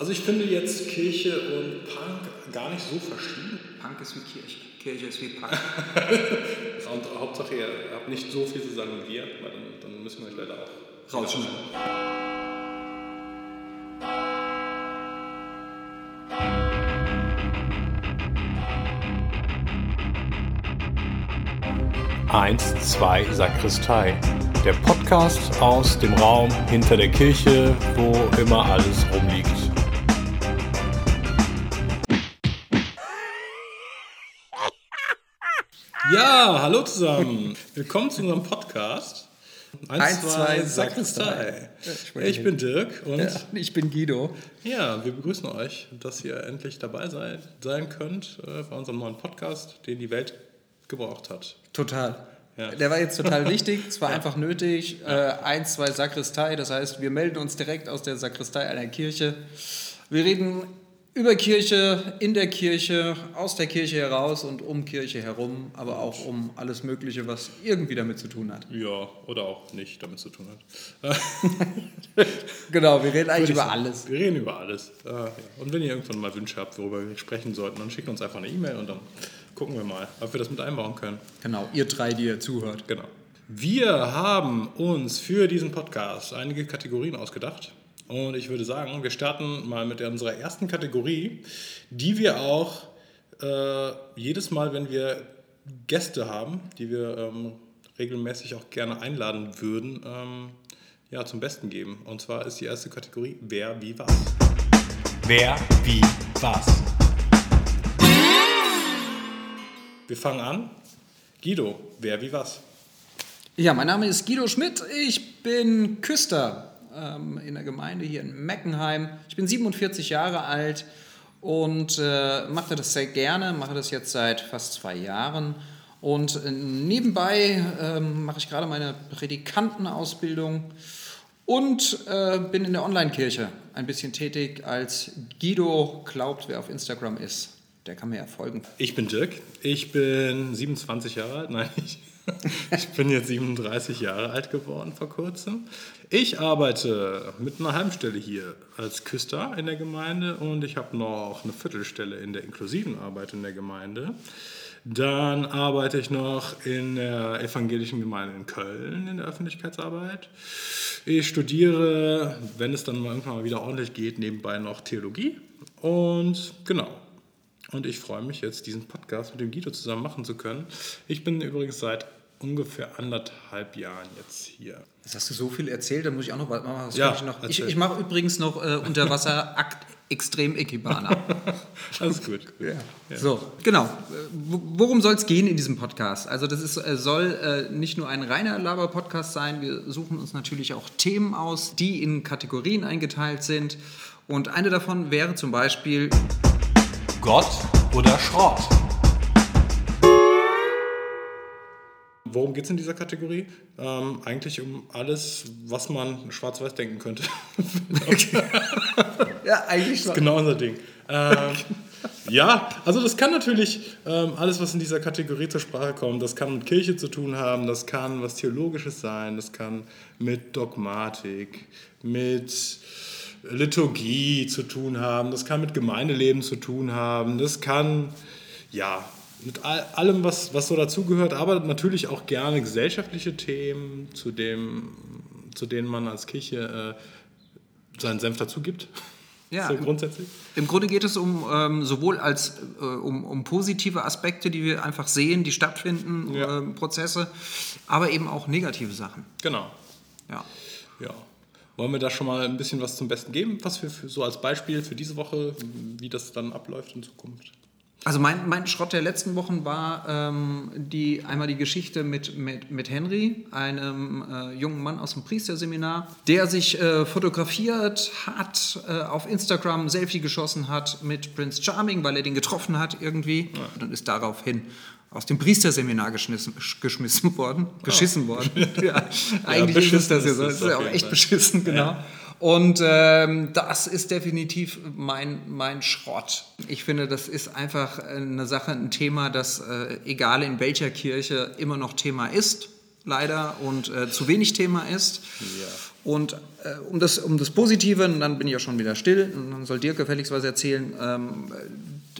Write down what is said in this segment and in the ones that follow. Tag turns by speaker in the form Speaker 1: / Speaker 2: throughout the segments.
Speaker 1: Also ich finde jetzt Kirche und Punk gar nicht so verschieden.
Speaker 2: Punk ist wie Kirche. Kirche ist wie Punk.
Speaker 1: und Hauptsache, ihr habt nicht so viel zu sagen wie wir, weil dann, dann müssen wir euch leider auch
Speaker 2: rausschneiden.
Speaker 1: Eins, zwei, Sakristei. Der Podcast aus dem Raum hinter der Kirche, wo immer alles rumliegt. Ja, hallo zusammen. Willkommen zu unserem Podcast.
Speaker 2: Eins, zwei, Sakristei.
Speaker 1: Ich, bin Dirk und ja,
Speaker 2: ich bin Guido.
Speaker 1: Ja, wir begrüßen euch, dass ihr endlich dabei sein, sein könnt äh, bei unserem neuen Podcast, den die Welt gebraucht hat.
Speaker 2: Total. Ja. Der war jetzt total wichtig, es war ja. einfach nötig. Äh, eins, zwei Sakristei, das heißt, wir melden uns direkt aus der Sakristei einer Kirche. Wir reden über Kirche, in der Kirche, aus der Kirche heraus und um Kirche herum, aber auch um alles Mögliche, was irgendwie damit zu tun hat.
Speaker 1: Ja, oder auch nicht damit zu tun hat.
Speaker 2: genau, wir reden eigentlich über alles.
Speaker 1: Wir reden über alles. Ah, und wenn ihr irgendwann mal Wünsche habt, worüber wir sprechen sollten, dann schickt uns einfach eine E-Mail und dann gucken wir mal, ob wir das mit einbauen können.
Speaker 2: Genau, ihr drei, die ihr zuhört.
Speaker 1: Genau. Wir haben uns für diesen Podcast einige Kategorien ausgedacht. Und ich würde sagen, wir starten mal mit unserer ersten Kategorie, die wir auch äh, jedes Mal, wenn wir Gäste haben, die wir ähm, regelmäßig auch gerne einladen würden, ähm, ja, zum Besten geben. Und zwar ist die erste Kategorie Wer, wie, was. Wer, wie, was. Wir fangen an. Guido, wer, wie, was.
Speaker 2: Ja, mein Name ist Guido Schmidt. Ich bin Küster ähm, in der Gemeinde hier in Meckenheim. Ich bin 47 Jahre alt und äh, mache das sehr gerne, mache das jetzt seit fast zwei Jahren. Und äh, nebenbei äh, mache ich gerade meine Predikantenausbildung und äh, bin in der Online-Kirche ein bisschen tätig als Guido glaubt, wer auf Instagram ist. Der kann mir ja folgen.
Speaker 1: Ich bin Dirk, ich bin 27 Jahre alt. Nein, ich ich bin jetzt 37 Jahre alt geworden vor kurzem. Ich arbeite mit einer Heimstelle hier als Küster in der Gemeinde und ich habe noch eine Viertelstelle in der inklusiven Arbeit in der Gemeinde. Dann arbeite ich noch in der evangelischen Gemeinde in Köln in der Öffentlichkeitsarbeit. Ich studiere, wenn es dann mal irgendwann mal wieder ordentlich geht, nebenbei noch Theologie. Und genau, und ich freue mich jetzt, diesen Podcast mit dem Guido zusammen machen zu können. Ich bin übrigens seit ungefähr anderthalb Jahren jetzt hier.
Speaker 2: Jetzt hast du so viel erzählt, da muss ich auch noch was machen. Ja, ich, ich, ich mache übrigens noch äh, Unterwasser-Akt extrem Ekibana.
Speaker 1: Alles gut.
Speaker 2: Ja. Ja. So, genau. Worum soll es gehen in diesem Podcast? Also das ist, äh, soll äh, nicht nur ein reiner Laber-Podcast sein. Wir suchen uns natürlich auch Themen aus, die in Kategorien eingeteilt sind. Und eine davon wäre zum Beispiel
Speaker 1: Gott oder Schrott. Worum geht es in dieser Kategorie? Ähm, eigentlich um alles, was man schwarz-weiß denken könnte.
Speaker 2: ja, eigentlich schon.
Speaker 1: Genau unser Ding. Ähm, ja, also das kann natürlich ähm, alles, was in dieser Kategorie zur Sprache kommt, das kann mit Kirche zu tun haben, das kann was Theologisches sein, das kann mit Dogmatik, mit Liturgie zu tun haben, das kann mit Gemeindeleben zu tun haben, das kann, ja, mit allem, was, was so dazugehört, aber natürlich auch gerne gesellschaftliche Themen, zu, dem, zu denen man als Kirche äh, seinen Senf dazu gibt.
Speaker 2: Ja, so grundsätzlich. Im, Im, Grunde geht es um ähm, sowohl als äh, um, um, positive Aspekte, die wir einfach sehen, die stattfinden, ja. äh, Prozesse, aber eben auch negative Sachen.
Speaker 1: Genau. Ja. Ja. Wollen wir da schon mal ein bisschen was zum Besten geben, was wir für, so als Beispiel für diese Woche, wie das dann abläuft in Zukunft?
Speaker 2: Also mein, mein Schrott der letzten Wochen war ähm, die, einmal die Geschichte mit, mit, mit Henry, einem äh, jungen Mann aus dem Priesterseminar, der sich äh, fotografiert hat, äh, auf Instagram ein Selfie geschossen hat mit Prince Charming, weil er den getroffen hat irgendwie. Ja. Und dann ist daraufhin aus dem Priesterseminar geschmissen, worden, geschissen oh. worden. ja, eigentlich ja, ist das ja so. Das ist ja auch echt beschissen, genau. Ja. Und ähm, das ist definitiv mein, mein Schrott. Ich finde, das ist einfach eine Sache, ein Thema, das äh, egal in welcher Kirche immer noch Thema ist, leider, und äh, zu wenig Thema ist. Ja. Und äh, um, das, um das Positive, und dann bin ich ja schon wieder still, und dann soll Dirk gefälligst was erzählen, ähm,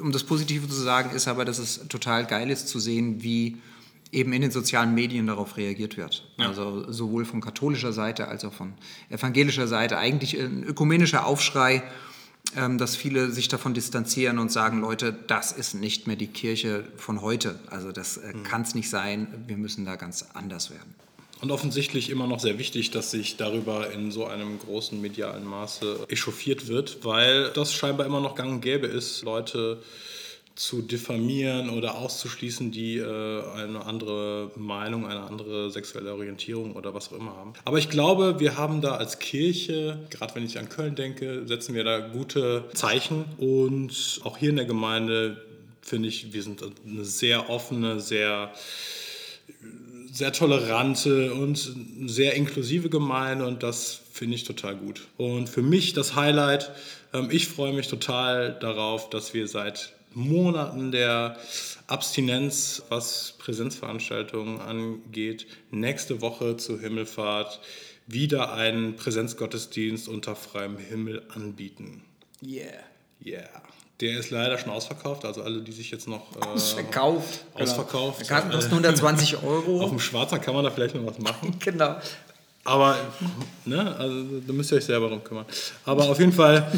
Speaker 2: um das Positive zu sagen, ist aber, dass es total geil ist zu sehen, wie eben in den sozialen Medien darauf reagiert wird. Ja. Also sowohl von katholischer Seite als auch von evangelischer Seite. Eigentlich ein ökumenischer Aufschrei, ähm, dass viele sich davon distanzieren und sagen, Leute, das ist nicht mehr die Kirche von heute. Also das äh, mhm. kann es nicht sein. Wir müssen da ganz anders werden.
Speaker 1: Und offensichtlich immer noch sehr wichtig, dass sich darüber in so einem großen medialen Maße echauffiert wird, weil das scheinbar immer noch gang und gäbe ist, Leute zu diffamieren oder auszuschließen, die äh, eine andere Meinung, eine andere sexuelle Orientierung oder was auch immer haben. Aber ich glaube, wir haben da als Kirche, gerade wenn ich an Köln denke, setzen wir da gute Zeichen und auch hier in der Gemeinde finde ich, wir sind eine sehr offene, sehr sehr tolerante und sehr inklusive Gemeinde und das finde ich total gut. Und für mich das Highlight, ähm, ich freue mich total darauf, dass wir seit Monaten der Abstinenz, was Präsenzveranstaltungen angeht, nächste Woche zur Himmelfahrt wieder einen Präsenzgottesdienst unter freiem Himmel anbieten.
Speaker 2: Yeah.
Speaker 1: Yeah. Der ist leider schon ausverkauft, also alle, die sich jetzt noch.
Speaker 2: Äh, ausverkauft.
Speaker 1: Ausverkauft.
Speaker 2: Genau. Karten kosten 120 Euro.
Speaker 1: Auf dem Schwarzer kann man da vielleicht noch was machen.
Speaker 2: genau.
Speaker 1: Aber, ne, also da müsst ihr euch selber drum kümmern. Aber auf jeden Fall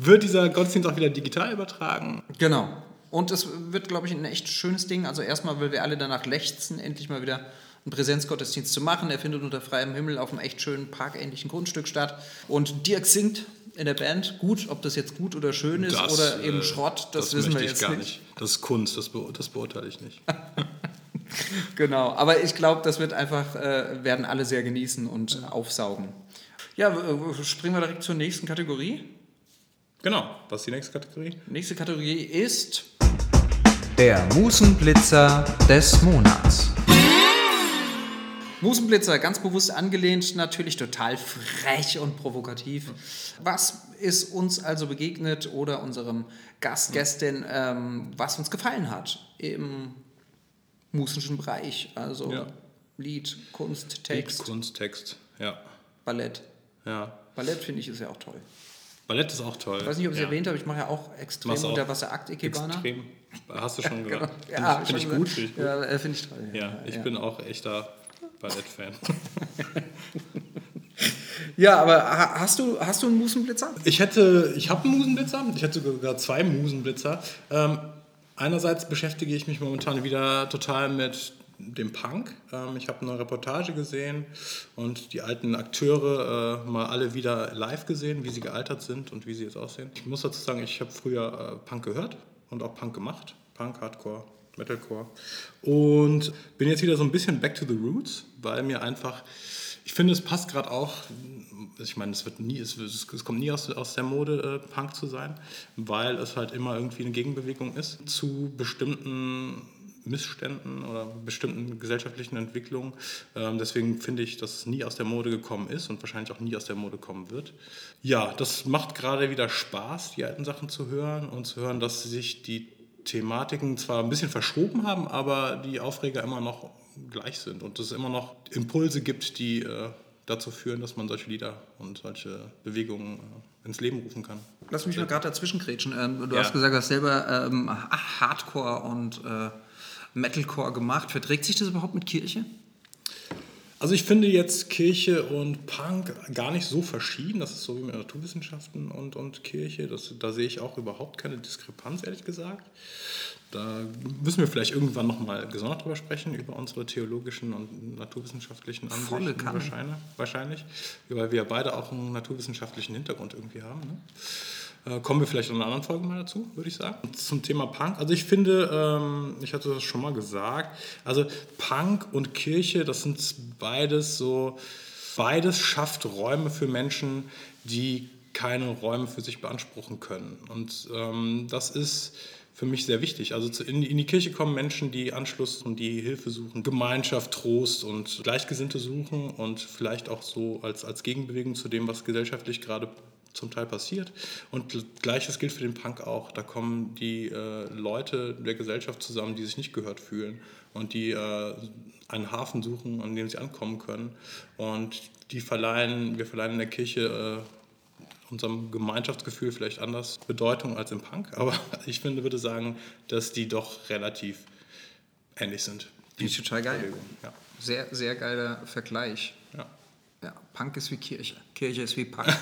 Speaker 1: wird dieser Gottesdienst auch wieder digital übertragen.
Speaker 2: Genau. Und es wird, glaube ich, ein echt schönes Ding. Also erstmal, weil wir alle danach lechzen, endlich mal wieder einen Präsenzgottesdienst zu machen. Er findet unter freiem Himmel auf einem echt schönen parkähnlichen Grundstück statt. Und Dirk singt in der Band gut. Ob das jetzt gut oder schön ist das, oder eben äh, Schrott, das, das wissen wir jetzt gar nicht. nicht.
Speaker 1: Das ist Kunst, das, be das beurteile ich nicht.
Speaker 2: genau, aber ich glaube, das wird einfach, äh, werden alle sehr genießen und aufsaugen. Ja, springen wir direkt zur nächsten Kategorie.
Speaker 1: Genau, was ist die nächste Kategorie?
Speaker 2: Nächste Kategorie ist
Speaker 3: der Musenblitzer des Monats.
Speaker 2: Musenblitzer, ganz bewusst angelehnt, natürlich total frech und provokativ. Was ist uns also begegnet oder unserem Gast, Gästin, ähm, was uns gefallen hat im musischen Bereich? Also ja. Lied, Kunst, Text.
Speaker 1: Lied, Kunst, Text, ja.
Speaker 2: Ballett.
Speaker 1: Ja.
Speaker 2: Ballett finde ich ist ja auch toll.
Speaker 1: Ballett ist auch toll.
Speaker 2: Ich weiß nicht, ob ich es ja. erwähnt habe, ich mache ja auch extrem Unterwasser-Akt Ikebana.
Speaker 1: Extrem. Hast du schon gesagt.
Speaker 2: Genau. Ja,
Speaker 1: finde ich, find ich, gut. Find
Speaker 2: ich gut. Ja, finde ich toll.
Speaker 1: Ja, ich bin auch echter Ballett-Fan.
Speaker 2: ja, aber hast du, hast du einen Musenblitzer?
Speaker 1: Ich hätte, ich habe einen Musenblitzer. Ich hätte sogar zwei Musenblitzer. Ähm, einerseits beschäftige ich mich momentan wieder total mit dem Punk. Ähm, ich habe eine Reportage gesehen und die alten Akteure äh, mal alle wieder live gesehen, wie sie gealtert sind und wie sie jetzt aussehen. Ich muss dazu sagen, ich habe früher äh, Punk gehört und auch Punk gemacht. Punk, Hardcore, Metalcore. Und bin jetzt wieder so ein bisschen back to the roots, weil mir einfach, ich finde, es passt gerade auch, ich meine, es, wird nie, es, es kommt nie aus, aus der Mode, äh, Punk zu sein, weil es halt immer irgendwie eine Gegenbewegung ist zu bestimmten Missständen oder bestimmten gesellschaftlichen Entwicklungen. Ähm, deswegen finde ich, dass es nie aus der Mode gekommen ist und wahrscheinlich auch nie aus der Mode kommen wird. Ja, das macht gerade wieder Spaß, die alten Sachen zu hören und zu hören, dass sich die Thematiken zwar ein bisschen verschoben haben, aber die Aufreger immer noch gleich sind und es immer noch Impulse gibt, die äh, dazu führen, dass man solche Lieder und solche Bewegungen äh, ins Leben rufen kann.
Speaker 2: Lass mich mal gerade dazwischen grätschen. Ähm, du ja. hast gesagt, du hast selber ähm, Hardcore und äh, Metalcore gemacht. Verträgt sich das überhaupt mit Kirche?
Speaker 1: Also ich finde jetzt Kirche und Punk gar nicht so verschieden. Das ist so wie mit Naturwissenschaften und, und Kirche. Das, da sehe ich auch überhaupt keine Diskrepanz, ehrlich gesagt. Da müssen wir vielleicht irgendwann nochmal gesondert drüber sprechen, über unsere theologischen und naturwissenschaftlichen Ansichten wahrscheinlich, wahrscheinlich, weil wir beide auch einen naturwissenschaftlichen Hintergrund irgendwie haben. Ne? Äh, kommen wir vielleicht in einer anderen Folge mal dazu, würde ich sagen. Zum Thema Punk. Also ich finde, ähm, ich hatte das schon mal gesagt, also Punk und Kirche, das sind beides so, beides schafft Räume für Menschen, die keine Räume für sich beanspruchen können. Und ähm, das ist für mich sehr wichtig. Also in, die Kirche kommen Menschen, die Anschluss und die Hilfe suchen, Gemeinschaft, Trost und Gleichgesinnte suchen und vielleicht auch so als, als Gegenbewegung zu dem, was gesellschaftlich gerade zum Teil passiert. Und gl- gleiches gilt für den Punk auch. Da kommen die äh, Leute der Gesellschaft zusammen, die sich nicht gehört fühlen und die äh, einen Hafen suchen, an dem sie ankommen können. Und die verleihen, wir verleihen in der Kirche äh, unserem Gemeinschaftsgefühl vielleicht anders Bedeutung als im Punk. Aber ich finde, würde sagen, dass die doch relativ ähnlich sind.
Speaker 2: Die ist total geil.
Speaker 1: Ja.
Speaker 2: Sehr, sehr geiler Vergleich.
Speaker 1: Ja.
Speaker 2: Punk ist wie Kirche. Kirche ist wie Punk.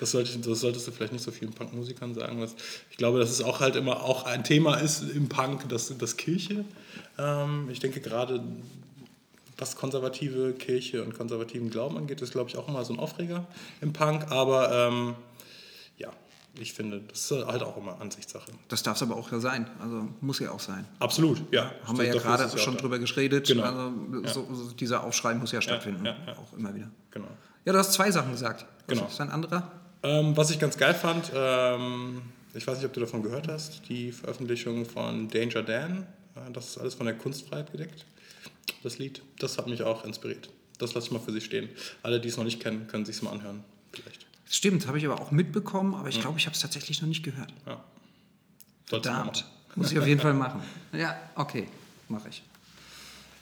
Speaker 1: Das, sollte, ich- das solltest du vielleicht nicht so vielen Punkmusikern sagen. Was, ich glaube, dass es auch halt immer auch ein Thema ist im Punk, das, das Kirche. Ähm, ich denke gerade, was konservative Kirche und konservativen Glauben angeht, ist, glaube ich, auch immer so ein Aufreger im Punk. Aber ähm, ja, ich finde, das ist halt auch immer Ansichtssache.
Speaker 2: Das darf es aber auch ja sein. Also muss ja auch sein.
Speaker 1: Absolut, ja.
Speaker 2: Haben wir ja gerade
Speaker 1: ja
Speaker 2: schon
Speaker 1: da.
Speaker 2: drüber geredet.
Speaker 1: Genau.
Speaker 2: Also, so, so dieser Aufschrei muss ja stattfinden.
Speaker 1: ja, ja.
Speaker 2: Auch immer wieder.
Speaker 1: Genau.
Speaker 2: Ja, du hast zwei Sachen gesagt. Was
Speaker 1: Genau.
Speaker 2: ist ein anderer?
Speaker 1: Ähm, was ich ganz geil fand, ähm, ich weiß nicht, ob du davon gehört hast, die Veröffentlichung von Danger Dan. Äh, das ist alles von der Kunstfreiheit gedeckt. Das Lied, das hat mich auch inspiriert. Das lasse ich mal für sich stehen. Alle, die es noch nicht kennen, können sich es mal anhören. Vielleicht.
Speaker 2: Stimmt, habe ich aber auch mitbekommen, aber ich glaube, ich habe es tatsächlich noch nicht gehört.
Speaker 1: Ja.
Speaker 2: Verdammt. Muss ich auf jeden Fall machen. Ja, okay, mache ich.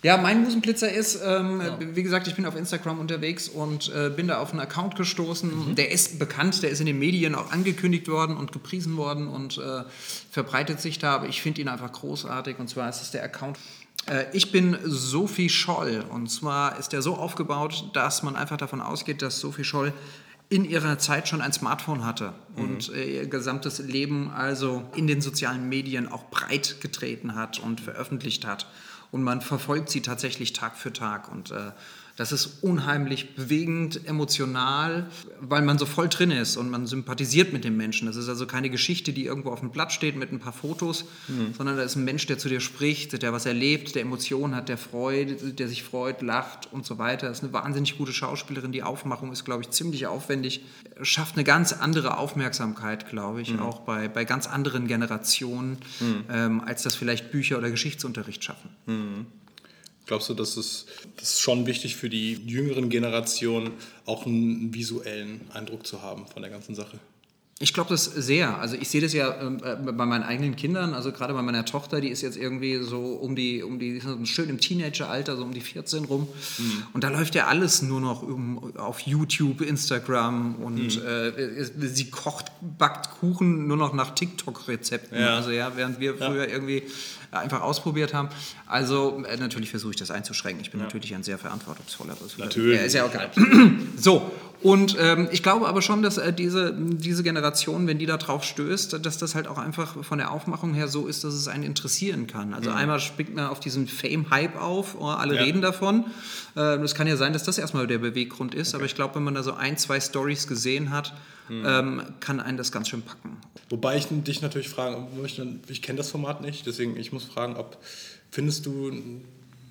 Speaker 2: Ja, mein Musenblitzer ist, ähm, wie gesagt, ich bin auf Instagram unterwegs und äh, bin da auf einen Account gestoßen. Der ist bekannt, der ist in den Medien auch angekündigt worden und gepriesen worden und äh, verbreitet sich da, aber ich finde ihn einfach großartig und zwar ist es der Account. Äh, ich bin Sophie Scholl und zwar ist der so aufgebaut, dass man einfach davon ausgeht, dass Sophie Scholl in ihrer Zeit schon ein Smartphone hatte und äh, ihr gesamtes Leben also in den sozialen Medien auch breit getreten hat und veröffentlicht hat. Und man verfolgt sie tatsächlich Tag für Tag. Und äh, das ist unheimlich bewegend, emotional, weil man so voll drin ist und man sympathisiert mit dem Menschen. Das ist also keine Geschichte, die irgendwo auf dem Blatt steht mit ein paar Fotos, sondern da ist ein Mensch, der zu dir spricht, der was erlebt, der Emotionen hat, der freut, der sich freut, lacht und so weiter. Das ist eine wahnsinnig gute Schauspielerin. Die Aufmachung ist, glaube ich, ziemlich aufwendig. Schafft eine ganz andere Aufmerksamkeit, glaube ich, auch bei, bei ganz anderen Generationen, ähm, als das vielleicht Bücher oder Geschichtsunterricht schaffen.
Speaker 1: Glaubst du, dass es das ist schon wichtig für die jüngeren Generationen, auch einen visuellen Eindruck zu haben von der ganzen Sache?
Speaker 2: Ich glaube das sehr. Also ich sehe das ja ähm, äh, bei meinen eigenen Kindern, also gerade bei meiner Tochter, die ist jetzt irgendwie so um die, um die schön im Teenageralter, so um die 14 rum. Und da läuft ja alles nur noch um, auf YouTube, Instagram und äh, sie kocht, backt Kuchen nur noch nach TikTok-Rezepten.
Speaker 1: Ja.
Speaker 2: Also ja, während wir früher irgendwie einfach ausprobiert haben. Also äh, natürlich versuche ich das einzuschränken. Ich bin natürlich ein sehr verantwortungsvoller.
Speaker 1: Natürlich.
Speaker 2: Ja, ist ja auch geil. So, und ähm, ich glaube aber schon, dass äh, diese, diese Generation, wenn die da drauf stößt, dass das halt auch einfach von der Aufmachung her so ist, dass es einen interessieren kann. Also einmal springt man auf diesen Fame-Hype auf, oh, alle
Speaker 1: Ja.
Speaker 2: reden davon. Äh, Es kann ja sein, dass das erstmal der Beweggrund ist, aber ich glaube, wenn man da so ein, zwei Stories gesehen hat, ähm, kann einen das ganz schön packen.
Speaker 1: Wobei ich dich natürlich fragen möchte, ich kenne das Format nicht, deswegen ich muss fragen, ob findest du,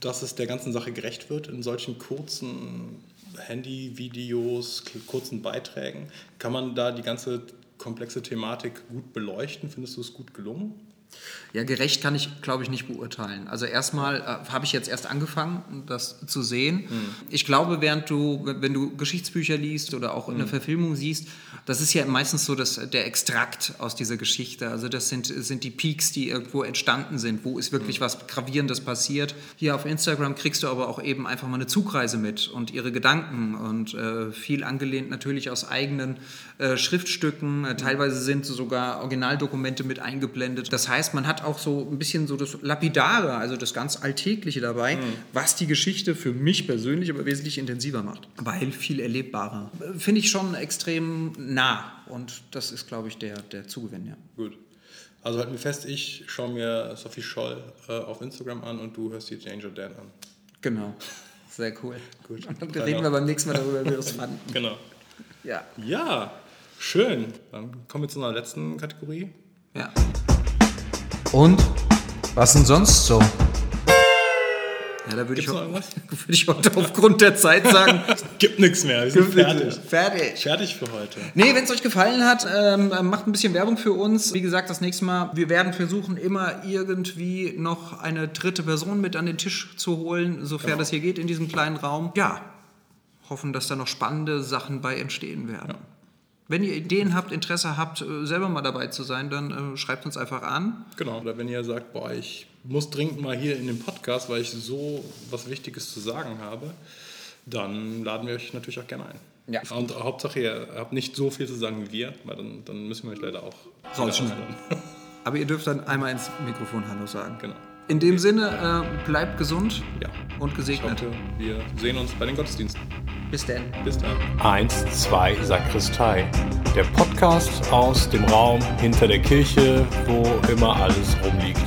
Speaker 1: dass es der ganzen Sache gerecht wird in solchen kurzen Handyvideos, kurzen Beiträgen? Kann man da die ganze komplexe Thematik gut beleuchten? Findest du es gut gelungen?
Speaker 2: Ja, gerecht kann ich, glaube ich, nicht beurteilen. Also erstmal äh, habe ich jetzt erst angefangen, das zu sehen. Ich glaube, während du, wenn du Geschichtsbücher liest oder auch eine Verfilmung siehst, das ist ja meistens so das, der Extrakt aus dieser Geschichte. Also das sind, sind die Peaks, die irgendwo entstanden sind. Wo ist wirklich was Gravierendes passiert? Hier auf Instagram kriegst du aber auch eben einfach mal eine Zugreise mit und ihre Gedanken und äh, viel angelehnt natürlich aus eigenen äh, Schriftstücken. Äh, teilweise sind sogar Originaldokumente mit eingeblendet. Das heißt, man hat auch so ein bisschen so das Lapidare, also das ganz Alltägliche dabei, was die Geschichte für mich persönlich aber wesentlich intensiver macht. Weil viel erlebbarer. Finde ich schon extrem nah und das ist, glaube ich, der, der Zugewinn, ja.
Speaker 1: Gut. Also halten wir fest, ich schaue mir Sophie Scholl äh, auf Instagram an und du hörst die Danger Dan an.
Speaker 2: Genau. Sehr cool.
Speaker 1: Gut.
Speaker 2: Und dann reden wir beim nächsten Mal darüber, wie wir das fanden.
Speaker 1: Genau.
Speaker 2: Ja.
Speaker 1: Ja, schön. Dann kommen wir zu einer letzten Kategorie.
Speaker 2: Ja.
Speaker 3: Und was denn sonst so?
Speaker 2: Ja, da würde ich, würde ich heute aufgrund der Zeit sagen,
Speaker 1: Gibt nichts mehr, wir sind fertig.
Speaker 2: fertig.
Speaker 1: Fertig für heute.
Speaker 2: Nee, wenn es euch gefallen hat, ähm, macht ein bisschen Werbung für uns. Wie gesagt, das nächste Mal, wir werden versuchen, immer irgendwie noch eine dritte Person mit an den Tisch zu holen, sofern
Speaker 1: Genau.
Speaker 2: das hier geht in diesem kleinen Raum. Ja, hoffen, dass da noch spannende Sachen bei entstehen werden. Wenn ihr Ideen habt, Interesse habt, äh, selber mal dabei zu sein, dann äh, schreibt uns einfach an.
Speaker 1: Genau. Oder wenn ihr sagt, boah, ich muss dringend mal hier in den Podcast, weil ich so was Wichtiges zu sagen habe, dann laden wir euch natürlich auch gerne ein.
Speaker 2: Ja.
Speaker 1: Und Hauptsache, ihr habt nicht so viel zu sagen wie wir, weil dann, dann müssen wir euch leider auch
Speaker 2: Rausschneiden.
Speaker 1: rausschneiden.
Speaker 2: Aber ihr dürft dann einmal ins Mikrofon Hallo sagen.
Speaker 1: Genau.
Speaker 2: In dem Sinne, äh, bleibt gesund
Speaker 1: Ja.
Speaker 2: und
Speaker 1: Ich
Speaker 2: gesegnet.
Speaker 1: hoffe, wir sehen uns bei den Gottesdiensten.
Speaker 2: Bis dann.
Speaker 1: Bis dann.
Speaker 4: 1, 2 Sakristei. Der Podcast aus dem Raum hinter der Kirche, wo immer alles rumliegt.